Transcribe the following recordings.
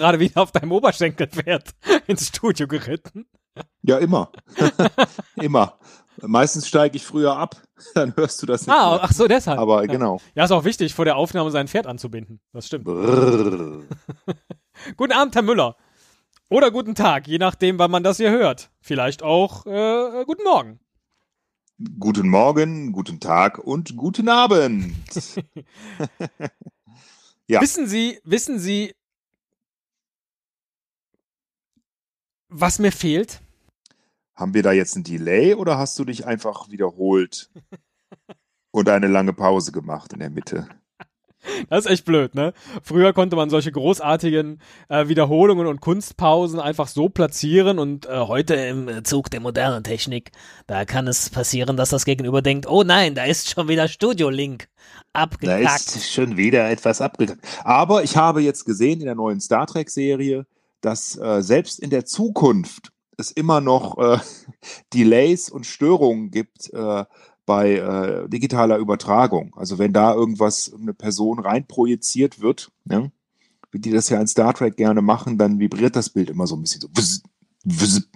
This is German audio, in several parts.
Gerade wieder auf deinem Oberschenkelpferd ins Studio geritten? Ja, immer. immer. Meistens steige ich früher ab, dann hörst du das nicht. Ah, mehr. ach so, deshalb. Aber ja. genau. Ja, ist auch wichtig, vor der Aufnahme sein Pferd anzubinden. Das stimmt. Guten Abend, Herr Müller. Oder guten Tag, je nachdem, wann man das hier hört. Vielleicht auch äh, guten Morgen. Guten Morgen, guten Tag und guten Abend. Ja. Wissen Sie, wissen Sie, was mir fehlt? Haben wir da jetzt ein Delay oder hast du dich einfach wiederholt und eine lange Pause gemacht in der Mitte? Das ist echt blöd, ne? Früher konnte man solche großartigen äh, Wiederholungen und Kunstpausen einfach so platzieren und äh, heute im Zug der modernen Technik, da kann es passieren, dass das Gegenüber denkt, oh nein, da ist schon wieder Studio-Link Da abgekackt. ist schon wieder etwas abgekackt. Aber ich habe jetzt gesehen in der neuen Star Trek-Serie, dass äh, selbst in der Zukunft es immer noch äh, Delays und Störungen gibt äh, bei äh, digitaler Übertragung. Also wenn da irgendwas, eine Person reinprojiziert wird, ne, wie die das ja in Star Trek gerne machen, dann vibriert das Bild immer so ein bisschen so. Wzz, wzz.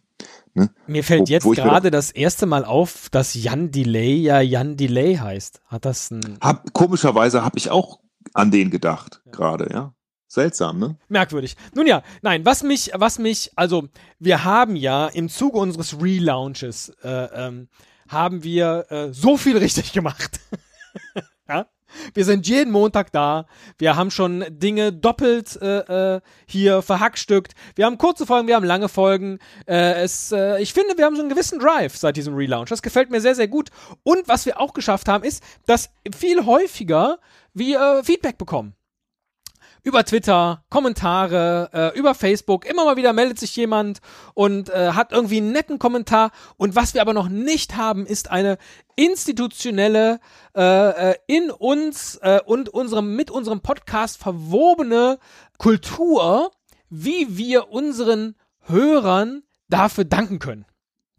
Mir fällt Wo- jetzt wo gerade das erste Mal auf, dass Jan Delay ja Jan Delay heißt. Hat das ein Hab, komischerweise habe ich auch an den gedacht gerade, ja. Seltsam, ne? merkwürdig. Nun ja, nein, was mich, was mich, also wir haben ja im Zuge unseres Relaunches äh, ähm, haben wir äh, so viel richtig gemacht. ja? Wir sind jeden Montag da. Wir haben schon Dinge doppelt äh, äh, hier verhackstückt. Wir haben kurze Folgen, wir haben lange Folgen. Äh, es, äh, ich finde, wir haben so einen gewissen Drive seit diesem Relaunch. Das gefällt mir sehr, sehr gut. Und was wir auch geschafft haben, ist, dass viel häufiger wir äh, Feedback bekommen über Twitter, Kommentare, äh, über Facebook. Immer mal wieder meldet sich jemand und äh, hat irgendwie einen netten Kommentar. Und was wir aber noch nicht haben, ist eine institutionelle, äh, äh, in uns äh, und unserem, mit unserem Podcast verwobene Kultur, wie wir unseren Hörern dafür danken können.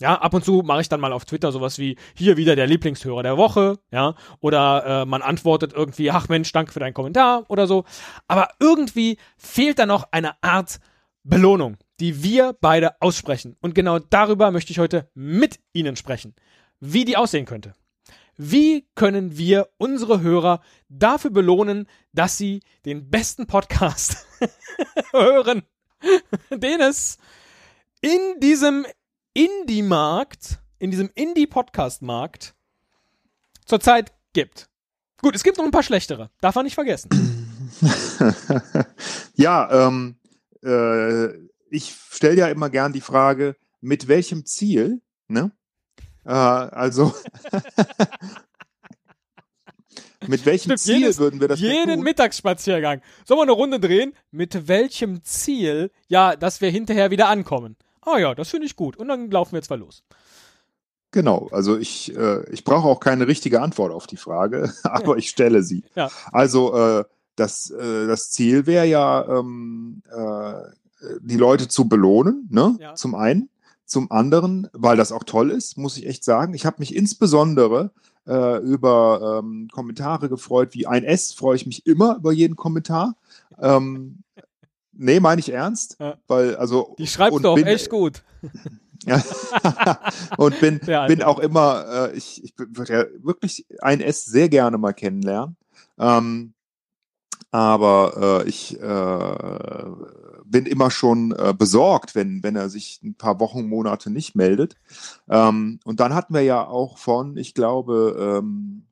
Ja, ab und zu mache ich dann mal auf Twitter sowas wie hier wieder der Lieblingshörer der Woche, ja, oder äh, man antwortet irgendwie, ach Mensch, danke für deinen Kommentar oder so. Aber irgendwie fehlt da noch eine Art Belohnung, die wir beide aussprechen. Und genau darüber möchte ich heute mit Ihnen sprechen, wie die aussehen könnte. Wie können wir unsere Hörer dafür belohnen, dass sie den besten Podcast hören, den es in diesem Indie-Markt, in diesem Indie-Podcast-Markt zurzeit gibt. Gut, es gibt noch ein paar schlechtere. Darf man nicht vergessen. ja, ähm, äh, ich stelle ja immer gern die Frage, mit welchem Ziel, ne? Äh, also, mit welchem Stimmt, Ziel jedes- würden wir das Jeden? Mittagsspaziergang. Sollen wir eine Runde drehen? Mit welchem Ziel? Ja, dass wir hinterher wieder ankommen. Ah ja, das finde ich gut. Und dann laufen wir zwar los. Genau, also ich, äh, ich brauche auch keine richtige Antwort auf die Frage, aber ich stelle sie. Ja. Also äh, das, äh, das Ziel wäre ja, ähm, äh, die Leute zu belohnen, ne? Ja. Zum einen. Zum anderen, weil das auch toll ist, muss ich echt sagen. Ich habe mich insbesondere äh, über ähm, Kommentare gefreut, wie ein S freue ich mich immer über jeden Kommentar. Ähm, nee, meine ich ernst, Ja. weil also Die schreibst du auch bin- echt gut. ja. und bin, Alte. bin auch immer, äh, ich, ich würde ja wirklich ein S sehr gerne mal kennenlernen. Ähm, aber äh, ich äh, bin immer schon äh, besorgt, wenn, wenn er sich ein paar Wochen, Monate nicht meldet. Ähm, und dann hatten wir ja auch von, ich glaube, ähm,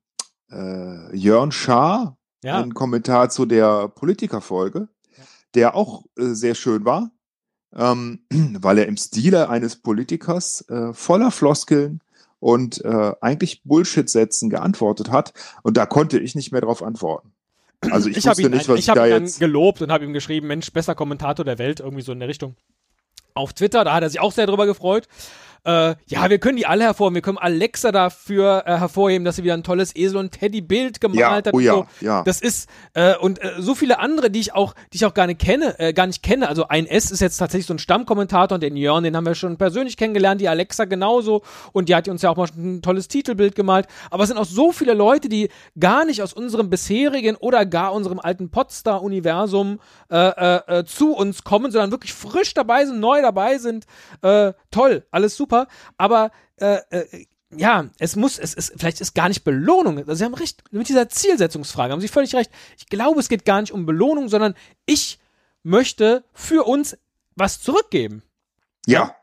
äh, Jörn Schaar Ja, einen Kommentar zu der Politikerfolge, der auch äh, sehr schön war, ähm, weil er im Stile eines Politikers äh, voller Floskeln und äh, eigentlich Bullshit-Sätzen geantwortet hat. Und da konnte ich nicht mehr drauf antworten. Also ich, ich habe wusste ihn, nicht, was ich ich, hab da ihn dann jetzt. gelobt und habe ihm geschrieben, Mensch, besser Kommentator der Welt, irgendwie so in der Richtung. Auf Twitter, da hat er sich auch sehr drüber gefreut. Äh, ja, wir können die alle hervorheben. Wir können Alexa dafür äh, hervorheben, dass sie wieder ein tolles Esel- und Teddy-Bild gemalt Ja, hat. oh ja, so. ja. Das ist äh, und äh, so viele andere, die ich auch, die ich auch gar nicht kenne, äh, gar nicht kenne. Also ein S ist jetzt tatsächlich so ein Stammkommentator und den Jörn, den haben wir schon persönlich kennengelernt. Die Alexa genauso und die hat uns ja auch mal ein tolles Titelbild gemalt. Aber es sind auch so viele Leute, die gar nicht aus unserem bisherigen oder gar unserem alten Podstar-Universum äh, zu uns kommen, sondern wirklich frisch dabei sind, neu dabei sind. Toll, alles super. Aber äh, äh, ja, es muss, es ist, vielleicht ist gar nicht Belohnung. Also Sie haben recht, mit dieser Zielsetzungsfrage haben Sie völlig recht. Ich glaube, es geht gar nicht um Belohnung, sondern ich möchte für uns was zurückgeben. Ja.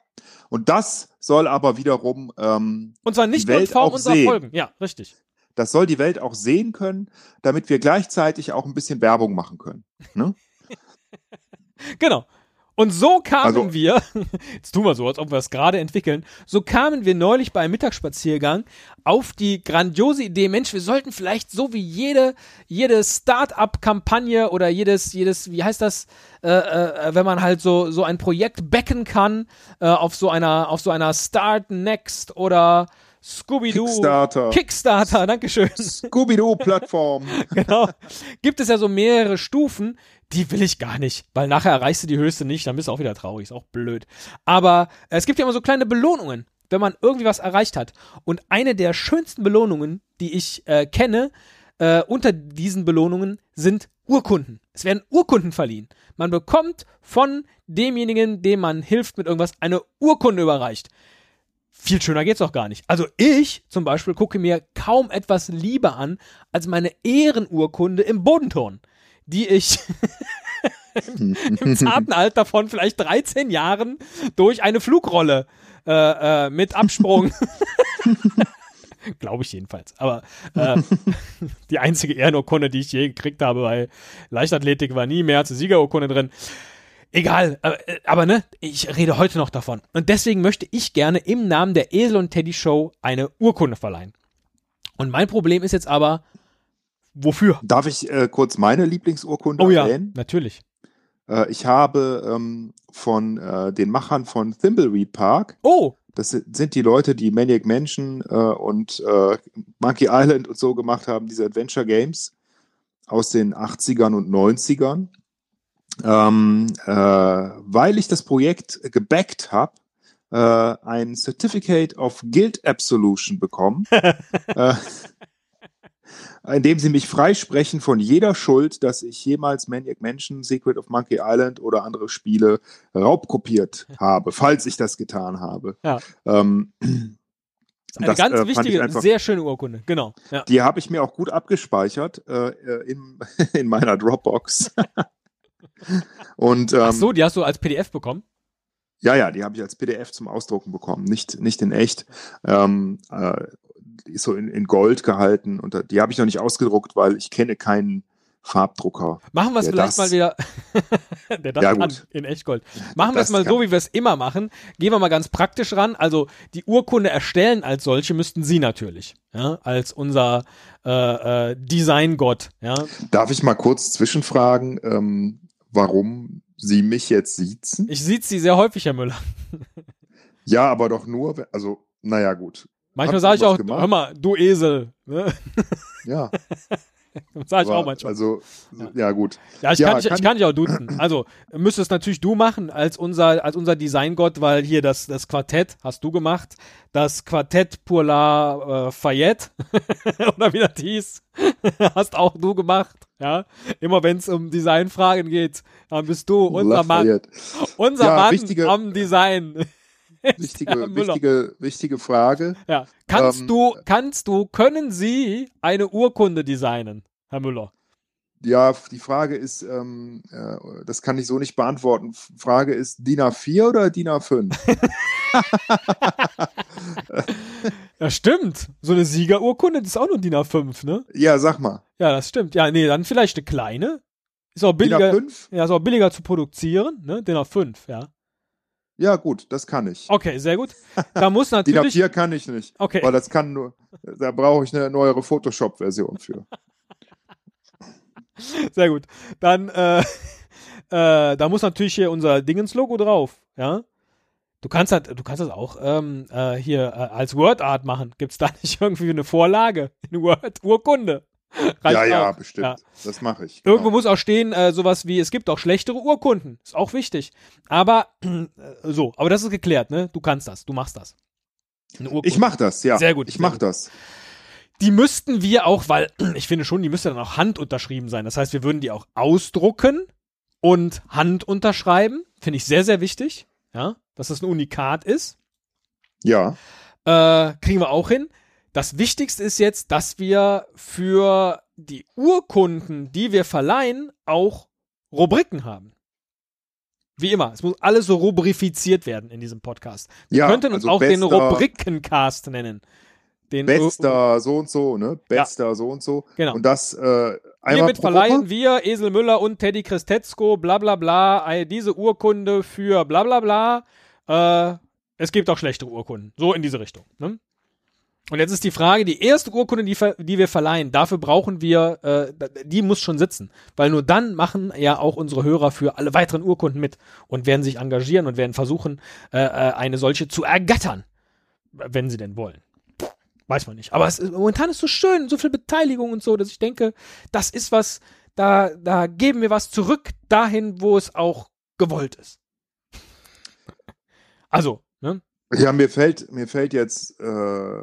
Und das soll aber wiederum, ähm, Und zwar nicht nur in Form unserer sehen. Folgen. Ja, richtig. das soll die Welt auch sehen können, damit wir gleichzeitig auch ein bisschen Werbung machen können. Ne? Genau. Und so kamen Also- wir, jetzt tun wir so, als ob wir es gerade entwickeln, so kamen wir neulich bei einem Mittagsspaziergang auf die grandiose Idee, Mensch, wir sollten vielleicht so wie jede, jede Start-up-Kampagne oder jedes, jedes, wie heißt das, äh, äh, wenn man halt so, so ein Projekt backen kann, äh, auf so einer, auf so einer Start Next oder Scooby-Doo. Kickstarter. Kickstarter, Dankeschön. Scooby-Doo-Plattform. genau. Gibt es ja so mehrere Stufen, die will ich gar nicht, weil nachher erreichst du die höchste nicht, dann bist du auch wieder traurig, ist auch blöd. Aber äh, es gibt ja immer so kleine Belohnungen, wenn man irgendwie was erreicht hat. Und eine der schönsten Belohnungen, die ich äh, kenne, äh, unter diesen Belohnungen sind Urkunden. Es werden Urkunden verliehen. Man bekommt von demjenigen, dem man hilft mit irgendwas, eine Urkunde überreicht. Viel schöner geht's auch gar nicht. Also ich zum Beispiel gucke mir kaum etwas lieber an als meine Ehrenurkunde im Bodenton, die ich im zarten Alter von vielleicht 13 Jahren durch eine Flugrolle äh, äh, mit Absprung. Glaube ich jedenfalls. Aber äh, die einzige Ehrenurkunde, die ich je gekriegt habe bei Leichtathletik, war nie mehr eine Siegerurkunde drin. Egal, aber, aber ne, ich rede heute noch davon. Und deswegen möchte ich gerne im Namen der Esel und Teddy Show eine Urkunde verleihen. Und mein Problem ist jetzt aber, wofür? Darf ich äh, kurz meine Lieblingsurkunde Oh ja, erwähnen? natürlich. Äh, ich habe ähm, von äh, den Machern von Thimbleweed Park, Oh, das sind sind die Leute, die Maniac Mansion äh, und äh, Monkey Island und so gemacht haben, diese Adventure Games aus den 80ern und 90ern. Ähm, äh, weil ich das Projekt gebackt habe, äh, ein Certificate of Guild Absolution bekommen, äh, indem sie mich freisprechen von jeder Schuld, dass ich jemals Maniac Mansion, Secret of Monkey Island oder andere Spiele raubkopiert habe, falls ich das getan habe. Ja. Ähm, ist eine das, ganz äh, wichtige, einfach- sehr schöne Urkunde. Genau. Ja. die habe ich mir auch gut abgespeichert äh, in, in meiner Dropbox. Und ähm, Ach so, die hast du als PDF bekommen? Ja, ja, die habe ich als PDF zum Ausdrucken bekommen, nicht, nicht in echt. Ähm, äh, die ist so in, in Gold gehalten und da- die habe ich noch nicht ausgedruckt, weil ich kenne keinen Farbdrucker. Machen wir es vielleicht das- mal wieder. Der das Ja, kann in Echtgold. Machen wir es mal so, wie wir es immer machen. Gehen wir mal ganz praktisch ran. Also die Urkunde erstellen als solche müssten Sie natürlich, ja, als unser äh, äh, Design-Gott, ja. Darf ich mal kurz zwischenfragen, ähm, warum Sie mich jetzt siezen? Ich sieht Sie sehr häufig, Herr Müller. ja, aber doch nur, also, naja, gut. Manchmal sage ich auch, gemacht? hör mal, du Esel. Ne? Ja, sage ich auch manchmal. also, ja, gut. Ja, ich, Ja, kann, dich, ich kann- kann dich auch duzen. Also, müsstest natürlich du machen als unser, als unser Designgott, weil hier das, das Quartett hast du gemacht. Das Quartett pour la äh, Fayette, oder wie das hieß, hast auch du gemacht. Ja, immer wenn es um Designfragen geht, dann bist du unser Mann, unser Ja, Mann wichtige- am Design. Wichtige, wichtige, wichtige Frage. Ja. Kannst Ähm, du, kannst du, können Sie eine Urkunde designen, Herr Müller? Ja, die Frage ist, ähm, äh, das kann ich so nicht beantworten. Frage ist DIN A4 oder DIN A5? Ja, stimmt. So eine Siegerurkunde, das ist auch nur DIN A5, ne? ja, sag mal. Ja, das stimmt. Ja, nee, dann vielleicht eine kleine. Ist auch DIN billiger. A5? Ja, ist auch billiger zu produzieren, ne? DIN A5, ja. Ja, gut, das kann ich. Okay, sehr gut. Da muss natürlich. A4 kann ich nicht. Okay. Weil das kann nur, da brauche ich eine neuere Photoshop-Version für. Sehr gut. Dann, äh, äh, da muss natürlich hier unser Dingens-Logo drauf, ja. Du kannst das, du kannst das auch ähm, äh, hier äh, als WordArt machen. Gibt es da nicht irgendwie eine Vorlage? Eine Word-Urkunde? Ja, ja, auch. bestimmt. Ja. Das mache ich. Irgendwo Genau. muss auch stehen, äh, sowas wie, es gibt auch schlechtere Urkunden. Ist auch wichtig. Aber äh, so, aber das ist geklärt, ne? Du kannst das, du machst das. Ich mache das, ja. Sehr gut, Ich mache das. Die müssten wir auch, weil ich finde schon, die müsste dann auch handunterschrieben sein. Das heißt, wir würden die auch ausdrucken und handunterschreiben. Finde ich sehr, sehr wichtig. Ja, dass das ein Unikat ist. Ja. Äh, kriegen wir auch hin. Das Wichtigste ist jetzt, dass wir für die Urkunden, die wir verleihen, auch Rubriken haben. Wie immer, es muss alles so rubrifiziert werden in diesem Podcast. Wir Ja, könnten uns also auch den Rubrikencast nennen. Den Bester so und so, ne? Bester so und so. Genau. Und das äh, einmal Hiermit verleihen wir, Esel Müller und Teddy Christetzko, bla bla bla, diese Urkunde für bla bla bla. Äh, es gibt auch schlechtere Urkunden. So in diese Richtung. Ne? Und jetzt ist die Frage, die erste Urkunde, die, die wir verleihen, dafür brauchen wir, äh, die muss schon sitzen. Weil nur dann machen ja auch unsere Hörer für alle weiteren Urkunden mit und werden sich engagieren und werden versuchen, äh, äh, eine solche zu ergattern. Wenn sie denn wollen. Weiß man nicht. Aber ist, momentan ist so schön, so viel Beteiligung und so, dass ich denke, das ist was, da, da geben wir was zurück dahin, wo es auch gewollt ist. Also, ne? Ja, mir fällt, mir fällt jetzt äh,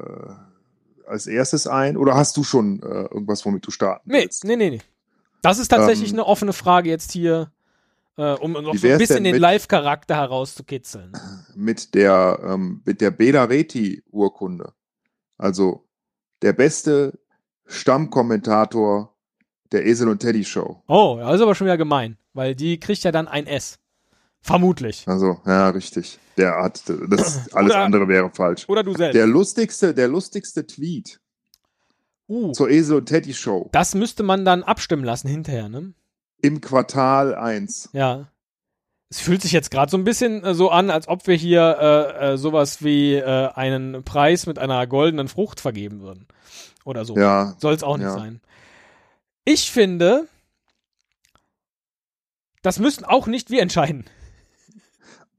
als erstes ein, oder hast du schon äh, irgendwas, womit du starten Nee, willst? nee, nee, nee. Das ist tatsächlich Ähm, eine offene Frage jetzt hier, äh, um noch so ein bisschen den Live-Charakter herauszukitzeln. Mit der, ähm, mit der Beda Reti-Urkunde. Also der beste Stammkommentator der Esel und Teddy Show. Oh, das ist aber schon wieder gemein, weil die kriegt ja dann ein S. Vermutlich. Also, ja, richtig. Der hat, das, alles Oder- andere wäre falsch. Oder du selbst. Der lustigste, der lustigste Tweet uh, zur Esel und Teddy Show das müsste man dann abstimmen lassen hinterher, ne? im Quartal 1. Ja. Es fühlt sich jetzt gerade so ein bisschen äh, so an, als ob wir hier äh, äh, sowas wie äh, einen Preis mit einer goldenen Frucht vergeben würden. Oder so. Ja, Soll es auch nicht Ja. sein. Ich finde, das müssen auch nicht wir entscheiden.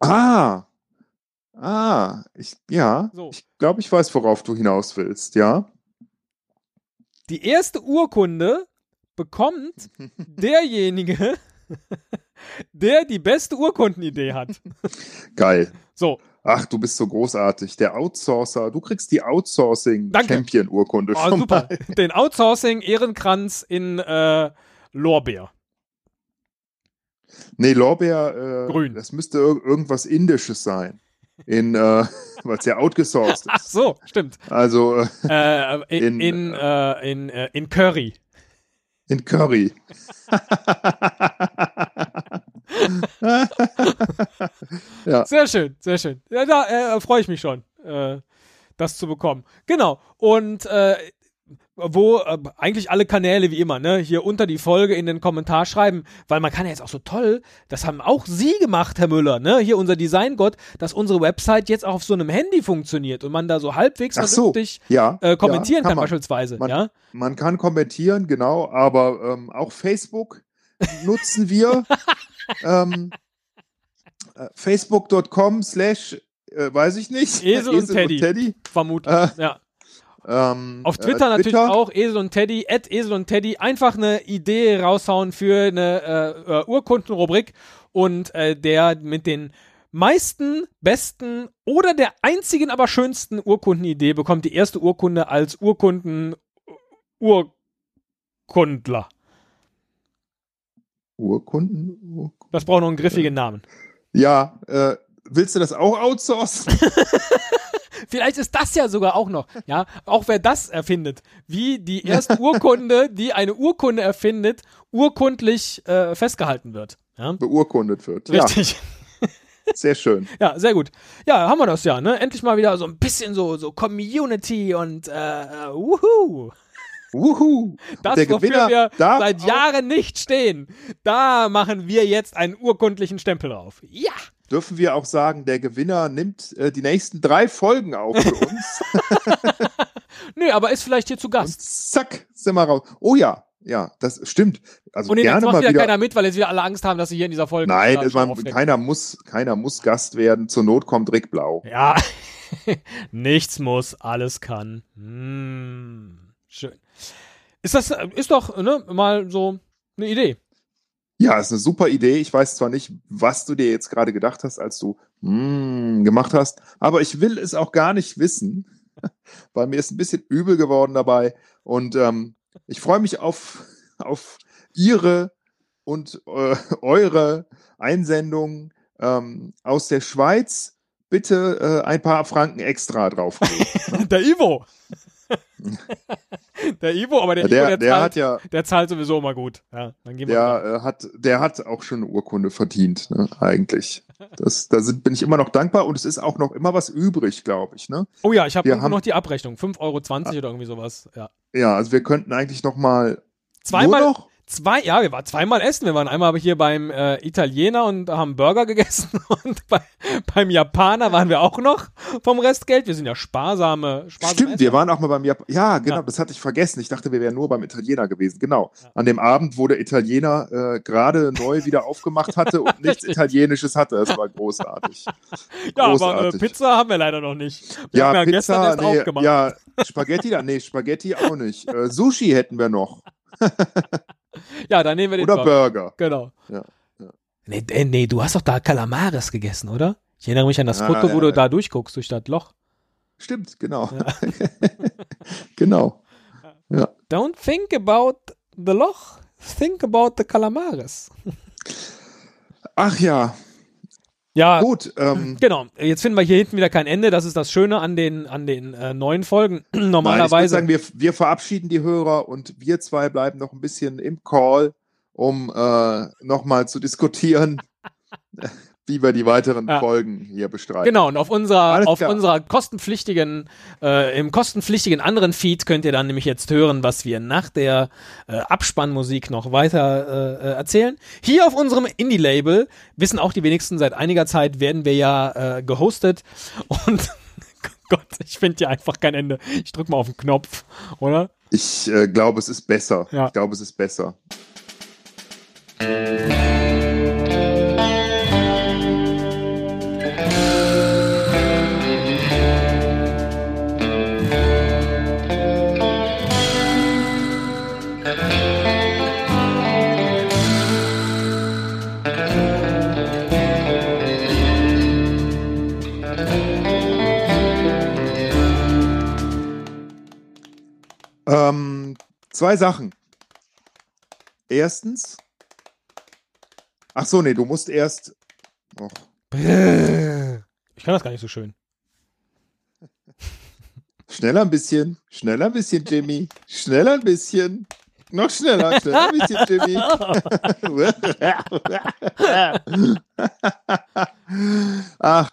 Ah. Ah, ich, ja, So. ich glaube, ich weiß, worauf du hinaus willst, ja. Die erste Urkunde bekommt derjenige, der die beste Urkundenidee hat. Geil. So, Ach, du bist so großartig. Der Outsourcer, du kriegst die. Outsourcing-Champion-Urkunde oh, schon super. Den Outsourcing-Ehrenkranz in äh, Lorbeer. Nee, Lorbeer, äh, Grün. das müsste ir irgendwas Indisches sein. In, äh, weil es ja outgesourced Ach ist. so, stimmt. Also äh, Äh, in, In, in, äh, in, äh, in Curry. in Curry. ja, Sehr schön, sehr schön. Ja, da äh, freue ich mich schon, äh, das zu bekommen. Genau. Und äh, wo äh, eigentlich alle Kanäle wie immer, ne, hier unter die Folge in den Kommentar schreiben, weil man kann ja jetzt auch so toll, das haben auch Sie gemacht, Herr Müller, ne, hier unser Designgott, dass unsere Website jetzt auch auf so einem Handy funktioniert und man da so halbwegs Ach so. vernünftig ja. äh, kommentieren ja, kann, man. beispielsweise, Man- ja. Man kann kommentieren, genau, aber ähm, auch Facebook nutzen wir. ähm, äh, Facebook.com slash, äh, weiß ich nicht. Esel und Teddy. Vermutlich, Äh, ja. Ähm, Auf äh, Twitter natürlich auch Esel und Teddy, at Esel und Teddy, einfach eine Idee raushauen für eine äh, äh, Urkundenrubrik und äh, der mit den meisten, besten oder der einzigen, aber schönsten Urkundenidee bekommt die erste Urkunde als Urkunden Urkundler. Urkunden. Ur Das braucht noch einen griffigen Namen. ja, äh, willst du das auch outsourcen? Vielleicht ist das ja sogar auch noch, ja, auch wer das erfindet, wie die erste Urkunde, die eine Urkunde erfindet, urkundlich äh, festgehalten wird. Ja, Beurkundet wird. richtig. Ja, sehr schön. Ja, sehr gut. Ja, haben wir das ja, ne? Endlich mal wieder so ein bisschen so, so Community und äh, äh, wuhu. Wuhu. Das, Der wofür Gewinner wir seit Jahren nicht stehen. Da machen wir jetzt einen urkundlichen Stempel drauf. Ja. Dürfen wir auch sagen, der Gewinner nimmt äh, die nächsten drei Folgen auf für uns. Nö, aber ist vielleicht hier zu und Gast. zack, sind wir raus. Oh ja, ja, das stimmt. Also Und gerne jetzt macht mal wieder wieder. keiner mit, weil jetzt wieder alle Angst haben, dass sie hier in dieser Folge Nein, man, keiner muss, keiner muss Gast werden. Zur Not kommt Rick Blau. Ja, nichts muss, alles kann. Hm, schön. Ist das, ist doch, ne, mal so eine Idee. Ja, ist eine super Idee. Ich weiß zwar nicht, was du dir jetzt gerade gedacht hast, als du mm, gemacht hast, aber ich will es auch gar nicht wissen, weil mir ist ein bisschen übel geworden dabei. Und ähm, ich freue mich auf, auf Ihre und äh, eure Einsendungen ähm, aus der Schweiz. Bitte äh, ein paar Franken extra draufgeben. Der Ivo. der Ivo, aber der, Ivo, der, der, der zahlt, hat ja, der zahlt sowieso immer gut. Ja, dann gehen wir der äh, hat, der hat auch schon eine Urkunde verdient, ne, eigentlich. Das, da sind, bin ich immer noch dankbar und es ist auch noch immer was übrig, glaube ich, ne? Oh ja, ich habe wir irgendwo haben- noch die Abrechnung. 5,20 Euro oder irgendwie sowas. Ja. Ja, also wir könnten eigentlich noch mal Zweimal, nur noch zwei, ja, wir waren zweimal essen. Wir waren einmal hier beim äh, Italiener und haben Burger gegessen und bei, beim Japaner waren wir auch noch vom Restgeld. Wir sind ja sparsame, sparsame Stimmt, Esser. wir waren auch mal beim Japan. Ja, genau, Ja. das hatte ich vergessen. Ich dachte, wir wären nur beim Italiener gewesen. Genau. An dem Abend, wo der Italiener äh, gerade neu wieder aufgemacht hatte und nichts. Italienisches hatte. Das war großartig. Ja, aber äh, großartig. Pizza haben wir leider noch nicht. Wir ja, haben ja Pizza, gestern erst nee, aufgemacht. ja, Spaghetti, da, nee, Spaghetti auch nicht. Äh, Sushi hätten wir noch. Ja, dann nehmen wir den Oder Burger. Burger. Genau. Ja, ja. Nee, nee, du hast doch da Calamares gegessen, oder? Ich erinnere mich an das Ah, Foto, wo ja, du ja. da durchguckst durch das Loch. Stimmt, genau. genau. Ja. Don't think about the Loch, think about the Calamares. Ach ja, Ja, gut. Ähm, genau. Jetzt finden wir hier hinten wieder kein Ende. Das ist das Schöne an den, an den äh, neuen Folgen. Nein, ich würde Normalerweise. sagen, wir, wir verabschieden die Hörer und wir zwei bleiben noch ein bisschen im Call, um äh, nochmal zu diskutieren, wie wir die weiteren Ja. Folgen hier bestreiten. Genau, und auf unserer, Alles auf klar. unserer kostenpflichtigen, äh, im kostenpflichtigen anderen Feed könnt ihr dann nämlich jetzt hören, was wir nach der äh, Abspannmusik noch weiter äh, äh, erzählen. Hier auf unserem Indie-Label, wissen auch die wenigsten, seit einiger Zeit werden wir ja äh, gehostet und Gott, ich finde hier einfach kein Ende. Ich drück mal auf den Knopf, oder? Ich äh, glaube, es ist besser. Ja. Ich glaube, es ist besser. Ähm, zwei Sachen. Erstens. Ach so, nee, du musst erst. Och, Ich kann das gar nicht so schön. schneller ein bisschen, schneller ein bisschen, Jimmy. Schneller ein bisschen. Noch schneller, schneller ein bisschen, Jimmy. Ach,